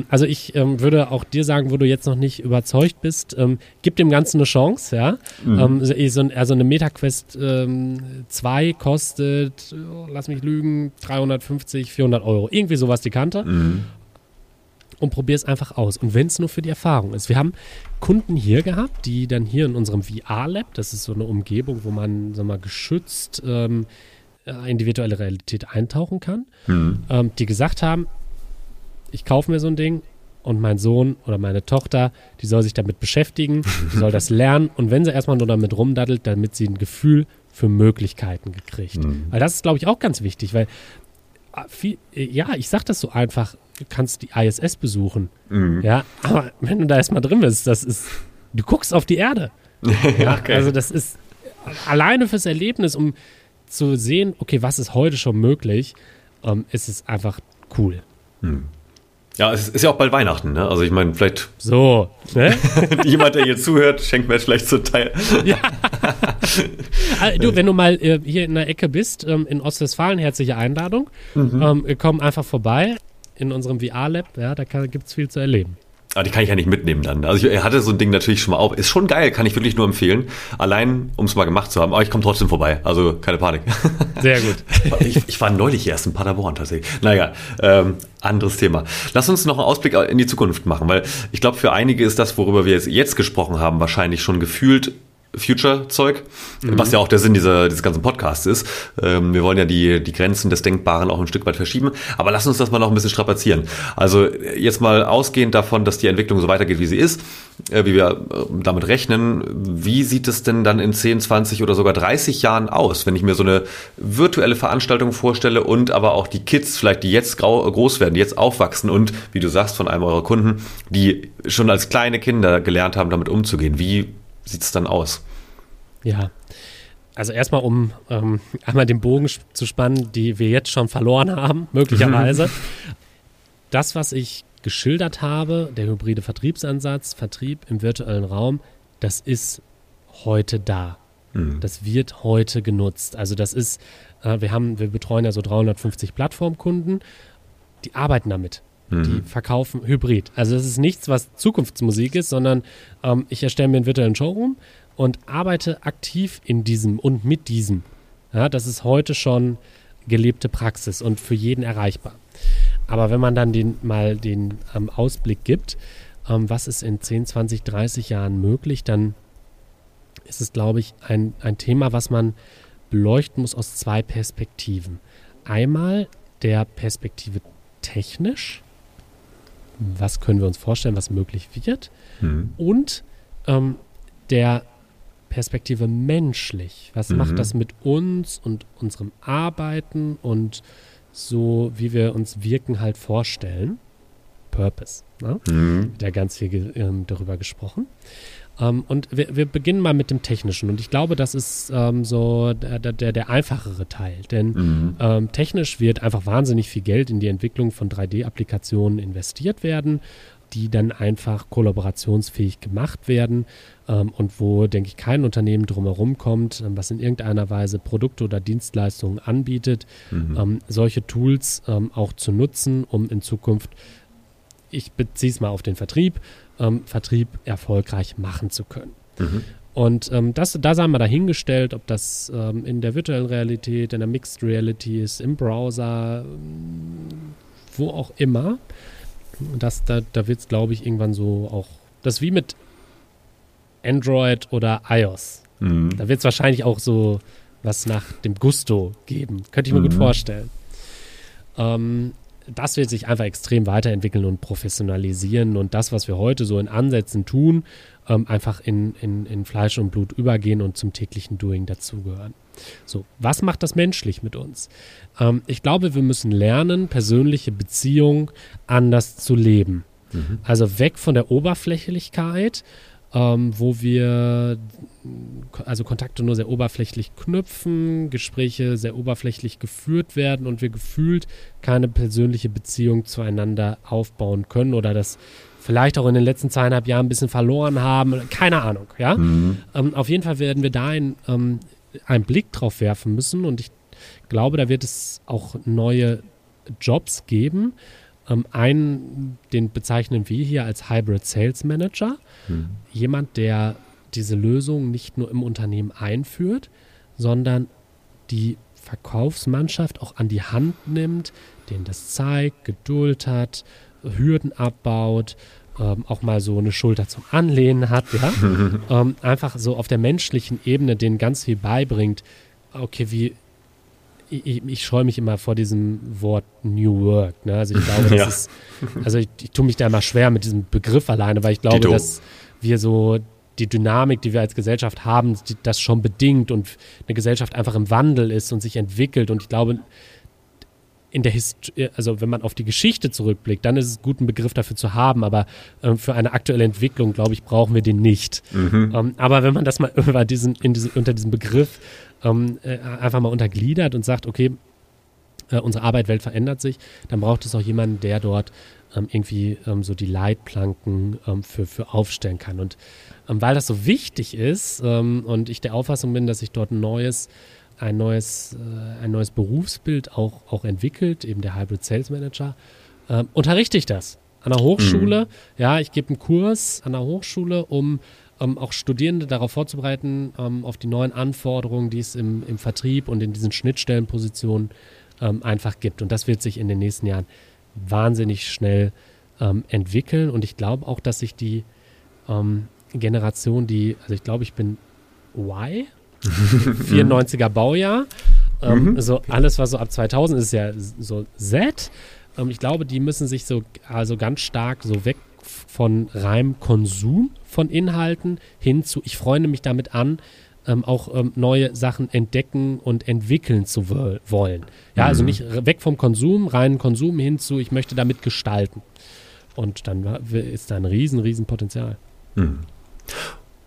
also ich ähm, würde auch dir sagen, wo du jetzt noch nicht überzeugt bist, ähm, gib dem Ganzen eine Chance, ja. Mhm. Ähm, so, also eine MetaQuest ähm, 2 kostet, oh, lass mich lügen, 350, 400 Euro. Irgendwie sowas die Kante. Mhm. Und probier es einfach aus. Und wenn es nur für die Erfahrung ist. Wir haben Kunden hier gehabt, die dann hier in unserem VR-Lab, das ist so eine Umgebung, wo man sag mal, geschützt ähm, äh, in die virtuelle Realität eintauchen kann, mhm. die gesagt haben, ich kaufe mir so ein Ding und mein Sohn oder meine Tochter, die soll sich damit beschäftigen, die soll das lernen und wenn sie erstmal nur damit rumdaddelt, damit sie ein Gefühl für Möglichkeiten gekriegt. Mhm. Weil das ist, glaube ich, auch ganz wichtig, weil ah, viel, ja, ich sage das so einfach, du kannst die ISS besuchen, mhm. ja, aber wenn du da erstmal drin bist, das ist, du guckst auf die Erde. ja, okay. Also das ist alleine fürs Erlebnis, um zu sehen, okay, was ist heute schon möglich, ähm, ist es einfach cool. Mhm. Ja, es ist ja auch bald Weihnachten, ne? Also ich meine, vielleicht. So, ne? jemand, der hier zuhört, schenkt mir jetzt vielleicht zu Teil. ja. Also, du, wenn du mal äh, hier in der Ecke bist, ähm, in Ostwestfalen, herzliche Einladung. Mhm. Ähm, komm einfach vorbei in unserem VR-Lab, ja, da gibt es viel zu erleben. Aber ah, die kann ich ja nicht mitnehmen dann. Also ich hatte so ein Ding natürlich schon mal auf. Ist schon geil, kann ich wirklich nur empfehlen. Allein, um es mal gemacht zu haben. Aber ich komme trotzdem vorbei. Also keine Panik. Sehr gut. Ich, ich war neulich erst in Paderborn tatsächlich. Naja, ähm, anderes Thema. Lass uns noch einen Ausblick in die Zukunft machen, weil ich glaube, für einige ist das, worüber wir jetzt, jetzt gesprochen haben, wahrscheinlich schon gefühlt Future-Zeug, mhm. was ja auch der Sinn dieser, dieses ganzen Podcasts ist. Ähm, wir wollen ja die, die Grenzen des Denkbaren auch ein Stück weit verschieben. Aber lass uns das mal noch ein bisschen strapazieren. Also jetzt mal ausgehend davon, dass die Entwicklung so weitergeht, wie sie ist, äh, wie wir äh, damit rechnen, wie sieht es denn dann in 10, 20 oder sogar 30 Jahren aus, wenn ich mir so eine virtuelle Veranstaltung vorstelle und aber auch die Kids vielleicht, die jetzt groß werden, die jetzt aufwachsen und, wie du sagst, von einem eurer Kunden, die schon als kleine Kinder gelernt haben, damit umzugehen. Wie sieht es dann aus? Ja, also erstmal, um ähm, einmal den Bogen zu spannen, die wir jetzt schon verloren haben, möglicherweise. das, was ich geschildert habe, der hybride Vertriebsansatz, Vertrieb im virtuellen Raum, das ist heute da. Mhm. Das wird heute genutzt. Also das ist, äh, wir haben, wir betreuen ja so 350 Plattformkunden, die arbeiten damit. Mhm. Die verkaufen Hybrid. Also das ist nichts, was Zukunftsmusik ist, sondern ähm, ich erstelle mir einen virtuellen Showroom und arbeite aktiv in diesem und mit diesem. Ja, das ist heute schon gelebte Praxis und für jeden erreichbar. Aber wenn man dann den, mal den ähm, Ausblick gibt, ähm, was ist in 10, 20, 30 Jahren möglich, dann ist es, glaube ich, ein, ein Thema, was man beleuchten muss aus zwei Perspektiven. Einmal der Perspektive technisch, was können wir uns vorstellen, was möglich wird, mhm. und ähm, der Perspektive menschlich. Was mhm. macht das mit uns und unserem Arbeiten und so, wie wir uns Wirken halt vorstellen? Purpose. Ne? Mhm. Da ganz viel ähm, darüber gesprochen. Ähm, und wir, wir, beginnen mal mit dem Technischen. Und ich glaube, das ist ähm, so der, der, der, einfachere Teil. Denn mhm. Ähm, technisch wird einfach wahnsinnig viel Geld in die Entwicklung von 3D-Applikationen investiert werden die dann einfach kollaborationsfähig gemacht werden ähm, und wo, denke ich, kein Unternehmen drumherum kommt, ähm, was in irgendeiner Weise Produkte oder Dienstleistungen anbietet, mhm. ähm, solche Tools auch zu nutzen, um in Zukunft, ich beziehe es mal auf den Vertrieb, ähm, Vertrieb erfolgreich machen zu können. Mhm. Und ähm, das, da sei mal dahingestellt, ob das ähm, in der virtuellen Realität, in der Mixed Reality ist, im Browser, wo auch immer. Das, da da wird es, glaube ich, irgendwann so auch. Das ist wie mit Android oder iOS. Mhm. Da wird es wahrscheinlich auch so was nach dem Gusto geben. Könnte ich mir mhm. gut vorstellen. Ähm, das wird sich einfach extrem weiterentwickeln und professionalisieren und das, was wir heute so in Ansätzen tun, ähm, einfach in, in, in Fleisch und Blut übergehen und zum täglichen Doing dazugehören. So, was macht das menschlich mit uns? Ähm, ich glaube, wir müssen lernen, persönliche Beziehungen anders zu leben. Mhm. Also weg von der Oberflächlichkeit, ähm, wo wir also Kontakte nur sehr oberflächlich knüpfen, Gespräche sehr oberflächlich geführt werden und wir gefühlt keine persönliche Beziehung zueinander aufbauen können oder das vielleicht auch in den letzten zweieinhalb Jahren ein bisschen verloren haben. Keine Ahnung, ja. Mhm. Ähm, auf jeden Fall werden wir da ein, ähm, einen Blick drauf werfen müssen und ich glaube, da wird es auch neue Jobs geben. Ähm, einen, den bezeichnen wir hier als Hybrid Sales Manager. Mhm. Jemand, der diese Lösung nicht nur im Unternehmen einführt, sondern die Verkaufsmannschaft auch an die Hand nimmt, denen das zeigt, Geduld hat, Hürden abbaut, ähm, auch mal so eine Schulter zum Anlehnen hat, ja. ähm, einfach so auf der menschlichen Ebene denen ganz viel beibringt. Okay, wie ich, ich scheue mich immer vor diesem Wort New Work. Ne? Also ich glaube, das ja. ist, also ich, ich tue mich da immer schwer mit diesem Begriff alleine, weil ich glaube, Dito. dass wir so die Dynamik, die wir als Gesellschaft haben, die, das schon bedingt und eine Gesellschaft einfach im Wandel ist und sich entwickelt. Und ich glaube, in der Hist also wenn man auf die Geschichte zurückblickt, dann ist es gut, einen Begriff dafür zu haben, aber ähm, für eine aktuelle Entwicklung, glaube ich, brauchen wir den nicht. Mhm. Ähm, aber wenn man das mal über diesen, diese, unter diesem Begriff ähm, äh, einfach mal untergliedert und sagt, okay, äh, unsere Arbeitswelt verändert sich, dann braucht es auch jemanden, der dort ähm, irgendwie ähm, so die Leitplanken ähm, für, für aufstellen kann. Und weil das so wichtig ist und ich der Auffassung bin, dass sich dort ein neues ein neues, äh, ein neues Berufsbild auch, auch entwickelt, eben der Hybrid Sales Manager, äh, unterrichte ich das an der Hochschule. Mhm. Ja, ich gebe einen Kurs an der Hochschule, um ähm, auch Studierende darauf vorzubereiten, ähm, auf die neuen Anforderungen, die es im, im Vertrieb und in diesen Schnittstellenpositionen ähm, einfach gibt. Und das wird sich in den nächsten Jahren wahnsinnig schnell ähm, entwickeln. Und ich glaube auch, dass sich die ähm, Generation, die, also ich glaube, ich bin Y, 94er Baujahr. Ähm, mhm. So alles, was so ab 2000 ist, ist ja so Z. Ähm, ich glaube, die müssen sich so also ganz stark so weg von reinem Konsum von Inhalten hin zu, ich freue mich damit an, ähm, auch ähm, neue Sachen entdecken und entwickeln zu wollen. Ja, also mhm. also nicht weg vom Konsum, reinen Konsum hin zu, ich möchte damit gestalten. Und dann ist da ein riesen, riesen Potenzial. Mhm.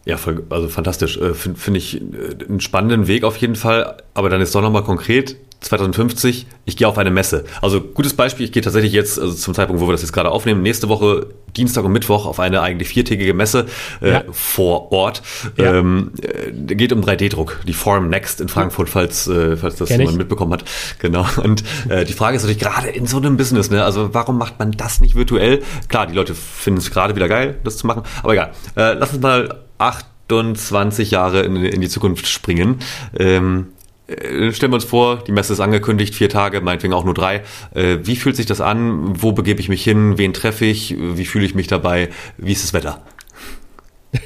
Ja, voll, also fantastisch. Äh, Finde find ich äh, einen spannenden Weg auf jeden Fall. Aber dann ist doch nochmal konkret. 2050, ich gehe auf eine Messe. Also gutes Beispiel, ich gehe tatsächlich jetzt, also zum Zeitpunkt, wo wir das jetzt gerade aufnehmen, nächste Woche, Dienstag und Mittwoch, auf eine eigentlich viertägige Messe äh, ja. vor Ort. Ja. Ähm, äh, geht um 3D-Druck, die Form Next in Frankfurt, falls, äh, falls das jemand mitbekommen hat. Genau. Und äh, die Frage ist natürlich gerade in so einem Business, ne? also warum macht man das nicht virtuell? Klar, die Leute finden es gerade wieder geil, das zu machen, aber egal. Äh, lass uns mal 28 Jahre in, in die Zukunft springen. Ähm, äh, stellen wir uns vor, die Messe ist angekündigt, vier Tage, meinetwegen auch nur drei. Äh, wie fühlt sich das an? Wo begebe ich mich hin? Wen treffe ich? Wie fühle ich mich dabei? Wie ist das Wetter?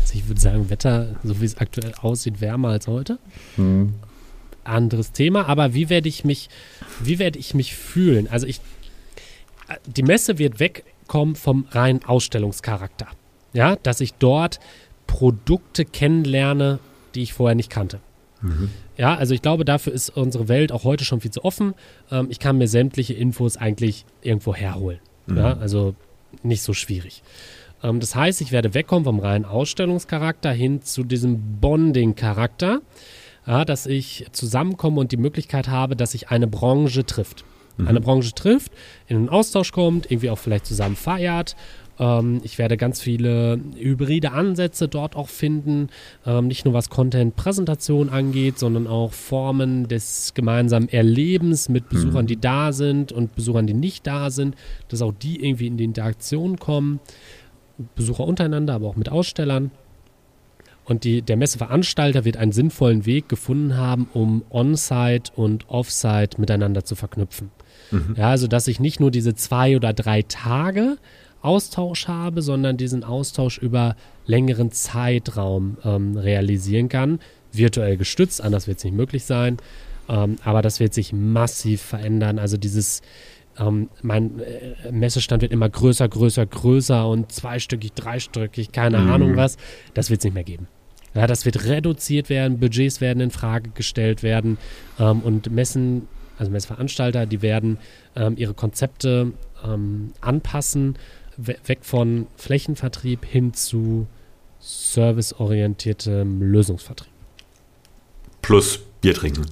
Also ich würde sagen, Wetter, so wie es aktuell aussieht, wärmer als heute. Hm. Anderes Thema, aber wie werde ich mich, wie werde ich mich fühlen? Also ich, die Messe wird wegkommen vom reinen Ausstellungscharakter. Ja, dass ich dort Produkte kennenlerne, die ich vorher nicht kannte. Mhm. Ja, also ich glaube, dafür ist unsere Welt auch heute schon viel zu offen. Ähm, ich kann mir sämtliche Infos eigentlich irgendwo herholen. Mhm. Ja, also nicht so schwierig. Ähm, das heißt, ich werde wegkommen vom reinen Ausstellungscharakter hin zu diesem Bonding-Charakter, ja, dass ich zusammenkomme und die Möglichkeit habe, dass sich eine Branche trifft. Mhm. Eine Branche trifft, in einen Austausch kommt, irgendwie auch vielleicht zusammen feiert ähm, ich werde ganz viele hybride Ansätze dort auch finden, ähm, nicht nur was Content-Präsentation angeht, sondern auch Formen des gemeinsamen Erlebens mit Besuchern, mhm. die da sind und Besuchern, die nicht da sind, dass auch die irgendwie in die Interaktion kommen. Besucher untereinander, aber auch mit Ausstellern. Und die, der Messeveranstalter wird einen sinnvollen Weg gefunden haben, um On-Site und Off-Site miteinander zu verknüpfen. Mhm. Ja, also dass ich nicht nur diese zwei oder drei Tage Austausch habe, sondern diesen Austausch über längeren Zeitraum ähm, realisieren kann. Virtuell gestützt, anders wird es nicht möglich sein. Ähm, aber das wird sich massiv verändern. Also dieses, ähm, mein äh, Messestand wird immer größer, größer, größer und zweistöckig, dreistöckig, keine mhm. Ahnung was. Das wird es nicht mehr geben. Ja, das wird reduziert werden, Budgets werden in Frage gestellt werden ähm, und Messen, also Messveranstalter, die werden ähm, ihre Konzepte ähm, anpassen weg von Flächenvertrieb hin zu serviceorientiertem Lösungsvertrieb. Plus Bier trinken.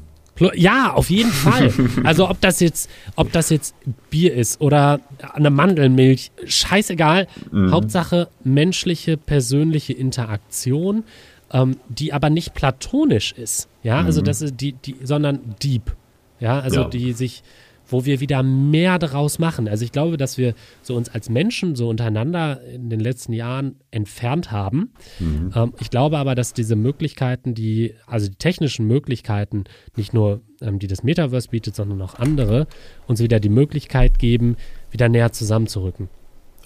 Ja, auf jeden Fall. Also ob das jetzt, ob das jetzt Bier ist oder eine Mandelmilch, scheißegal. Mhm. Hauptsache menschliche, persönliche Interaktion, ähm, die aber nicht platonisch ist. Ja, also mhm. das ist die, die, sondern deep. Ja, also ja. die sich wo wir wieder mehr daraus machen. Also ich glaube, dass wir so uns als Menschen so untereinander in den letzten Jahren entfernt haben. Mhm. Ähm, ich glaube aber, dass diese Möglichkeiten, die, also die technischen Möglichkeiten, nicht nur ähm, die das Metaverse bietet, sondern auch andere, uns wieder die Möglichkeit geben, wieder näher zusammenzurücken.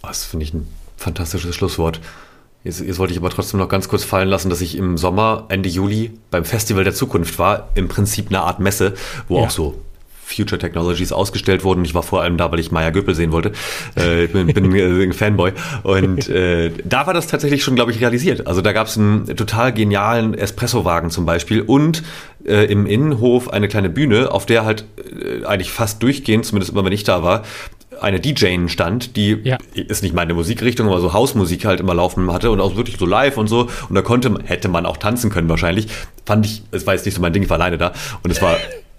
Das finde ich ein fantastisches Schlusswort. Jetzt, jetzt, wollte ich aber trotzdem noch ganz kurz fallen lassen, dass ich im Sommer, Ende Juli, beim Festival der Zukunft war. Im Prinzip eine Art Messe, wo ja. auch so Future Technologies ausgestellt wurden. Ich war vor allem da, weil ich Maya Göppel sehen wollte. Äh, ich bin, bin äh, ein Fanboy. Und äh, da war das tatsächlich schon, glaube ich, realisiert. Also da gab es einen total genialen Espresso-Wagen zum Beispiel und äh, im Innenhof eine kleine Bühne, auf der halt äh, eigentlich fast durchgehend, zumindest immer wenn ich da war, eine DJ stand, die ja. ist nicht meine Musikrichtung, aber so Hausmusik halt immer laufen hatte und auch wirklich so live und so. Und da konnte, hätte man auch tanzen können wahrscheinlich. Fand ich, es war jetzt nicht so mein Ding, ich war alleine da. Und es war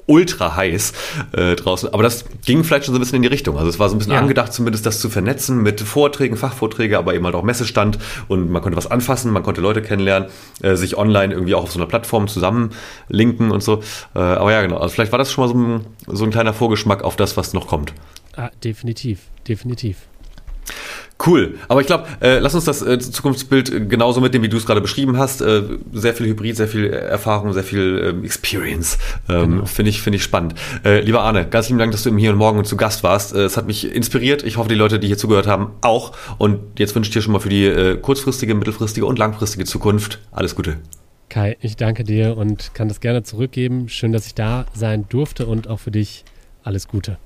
ultra heiß äh, draußen. Aber das ging vielleicht schon so ein bisschen in die Richtung. Also es war so ein bisschen ja. angedacht, zumindest das zu vernetzen mit Vorträgen, Fachvorträge, aber eben halt auch Messestand und man konnte was anfassen, man konnte Leute kennenlernen, äh, sich online irgendwie auch auf so einer Plattform zusammenlinken und so. Äh, aber ja, genau. Also vielleicht war das schon mal so ein, so ein kleiner Vorgeschmack auf das, was noch kommt. Ah, definitiv, definitiv. Cool. Aber ich glaube, äh, lass uns das äh, Zukunftsbild genauso mitnehmen, wie du es gerade beschrieben hast. Äh, sehr viel Hybrid, sehr viel Erfahrung, sehr viel ähm, Experience. Ähm, genau. Finde ich, finde ich spannend. Äh, lieber Arne, ganz lieben Dank, dass du im Hier und Morgen zu Gast warst. Äh, es hat mich inspiriert. Ich hoffe, die Leute, die hier zugehört haben, auch. Und jetzt wünsche ich dir schon mal für die äh, kurzfristige, mittelfristige und langfristige Zukunft alles Gute. Kai, ich danke dir und kann das gerne zurückgeben. Schön, dass ich da sein durfte und auch für dich alles Gute.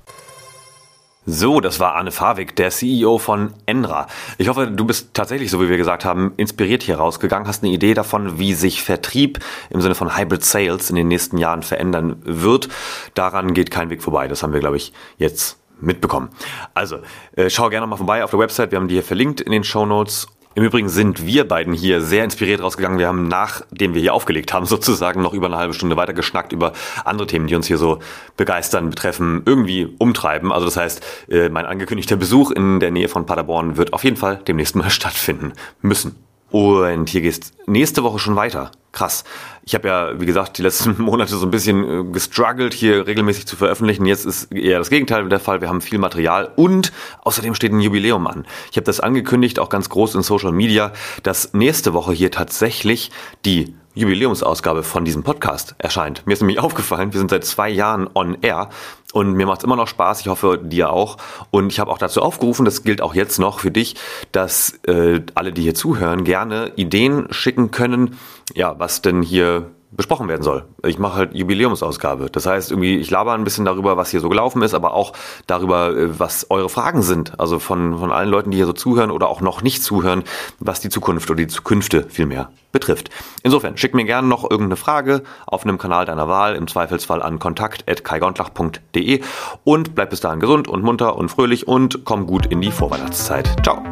So, das war Arne Favik, der CEO von Enra. Ich hoffe, du bist tatsächlich, so wie wir gesagt haben, inspiriert hier rausgegangen, hast eine Idee davon, wie sich Vertrieb im Sinne von Hybrid Sales in den nächsten Jahren verändern wird. Daran geht kein Weg vorbei. Das haben wir, glaube ich, jetzt mitbekommen. Also, äh, schau gerne mal vorbei auf der Website. Wir haben die hier verlinkt in den Show Notes im Übrigen sind wir beiden hier sehr inspiriert rausgegangen. Wir haben, nachdem wir hier aufgelegt haben, sozusagen noch über eine halbe Stunde weiter geschnackt über andere Themen, die uns hier so begeistern, betreffen, irgendwie umtreiben. Also das heißt, äh, mein angekündigter Besuch in der Nähe von Paderborn wird auf jeden Fall demnächst mal stattfinden müssen. Und hier geht's nächste Woche schon weiter. Krass. Ich habe ja, wie gesagt, die letzten Monate so ein bisschen äh, gestruggelt, hier regelmäßig zu veröffentlichen. Jetzt ist eher das Gegenteil der Fall. Wir haben viel Material und außerdem steht ein Jubiläum an. Ich habe das angekündigt, auch ganz groß in Social Media, dass nächste Woche hier tatsächlich die Jubiläumsausgabe von diesem Podcast erscheint. Mir ist nämlich aufgefallen, wir sind seit zwei Jahren on air und mir macht es immer noch Spaß. Ich hoffe, dir auch. Und ich habe auch dazu aufgerufen, das gilt auch jetzt noch für dich, dass äh, alle, die hier zuhören, gerne Ideen schicken können, ja, was denn hier besprochen werden soll. Ich mache halt Jubiläumsausgabe. Das heißt, irgendwie, ich laber ein bisschen darüber, was hier so gelaufen ist, aber auch darüber, äh, was eure Fragen sind. Also von, von allen Leuten, die hier so zuhören oder auch noch nicht zuhören, was die Zukunft oder die Zukünfte vielmehr betrifft. Insofern, schick mir gerne noch irgendeine Frage auf einem Kanal deiner Wahl, im Zweifelsfall an kontakt.kaigontlach.de und bleib bis dahin gesund und munter und fröhlich und komm gut in die Vorweihnachtszeit. Ciao.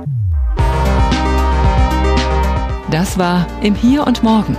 Das war im Hier und Morgen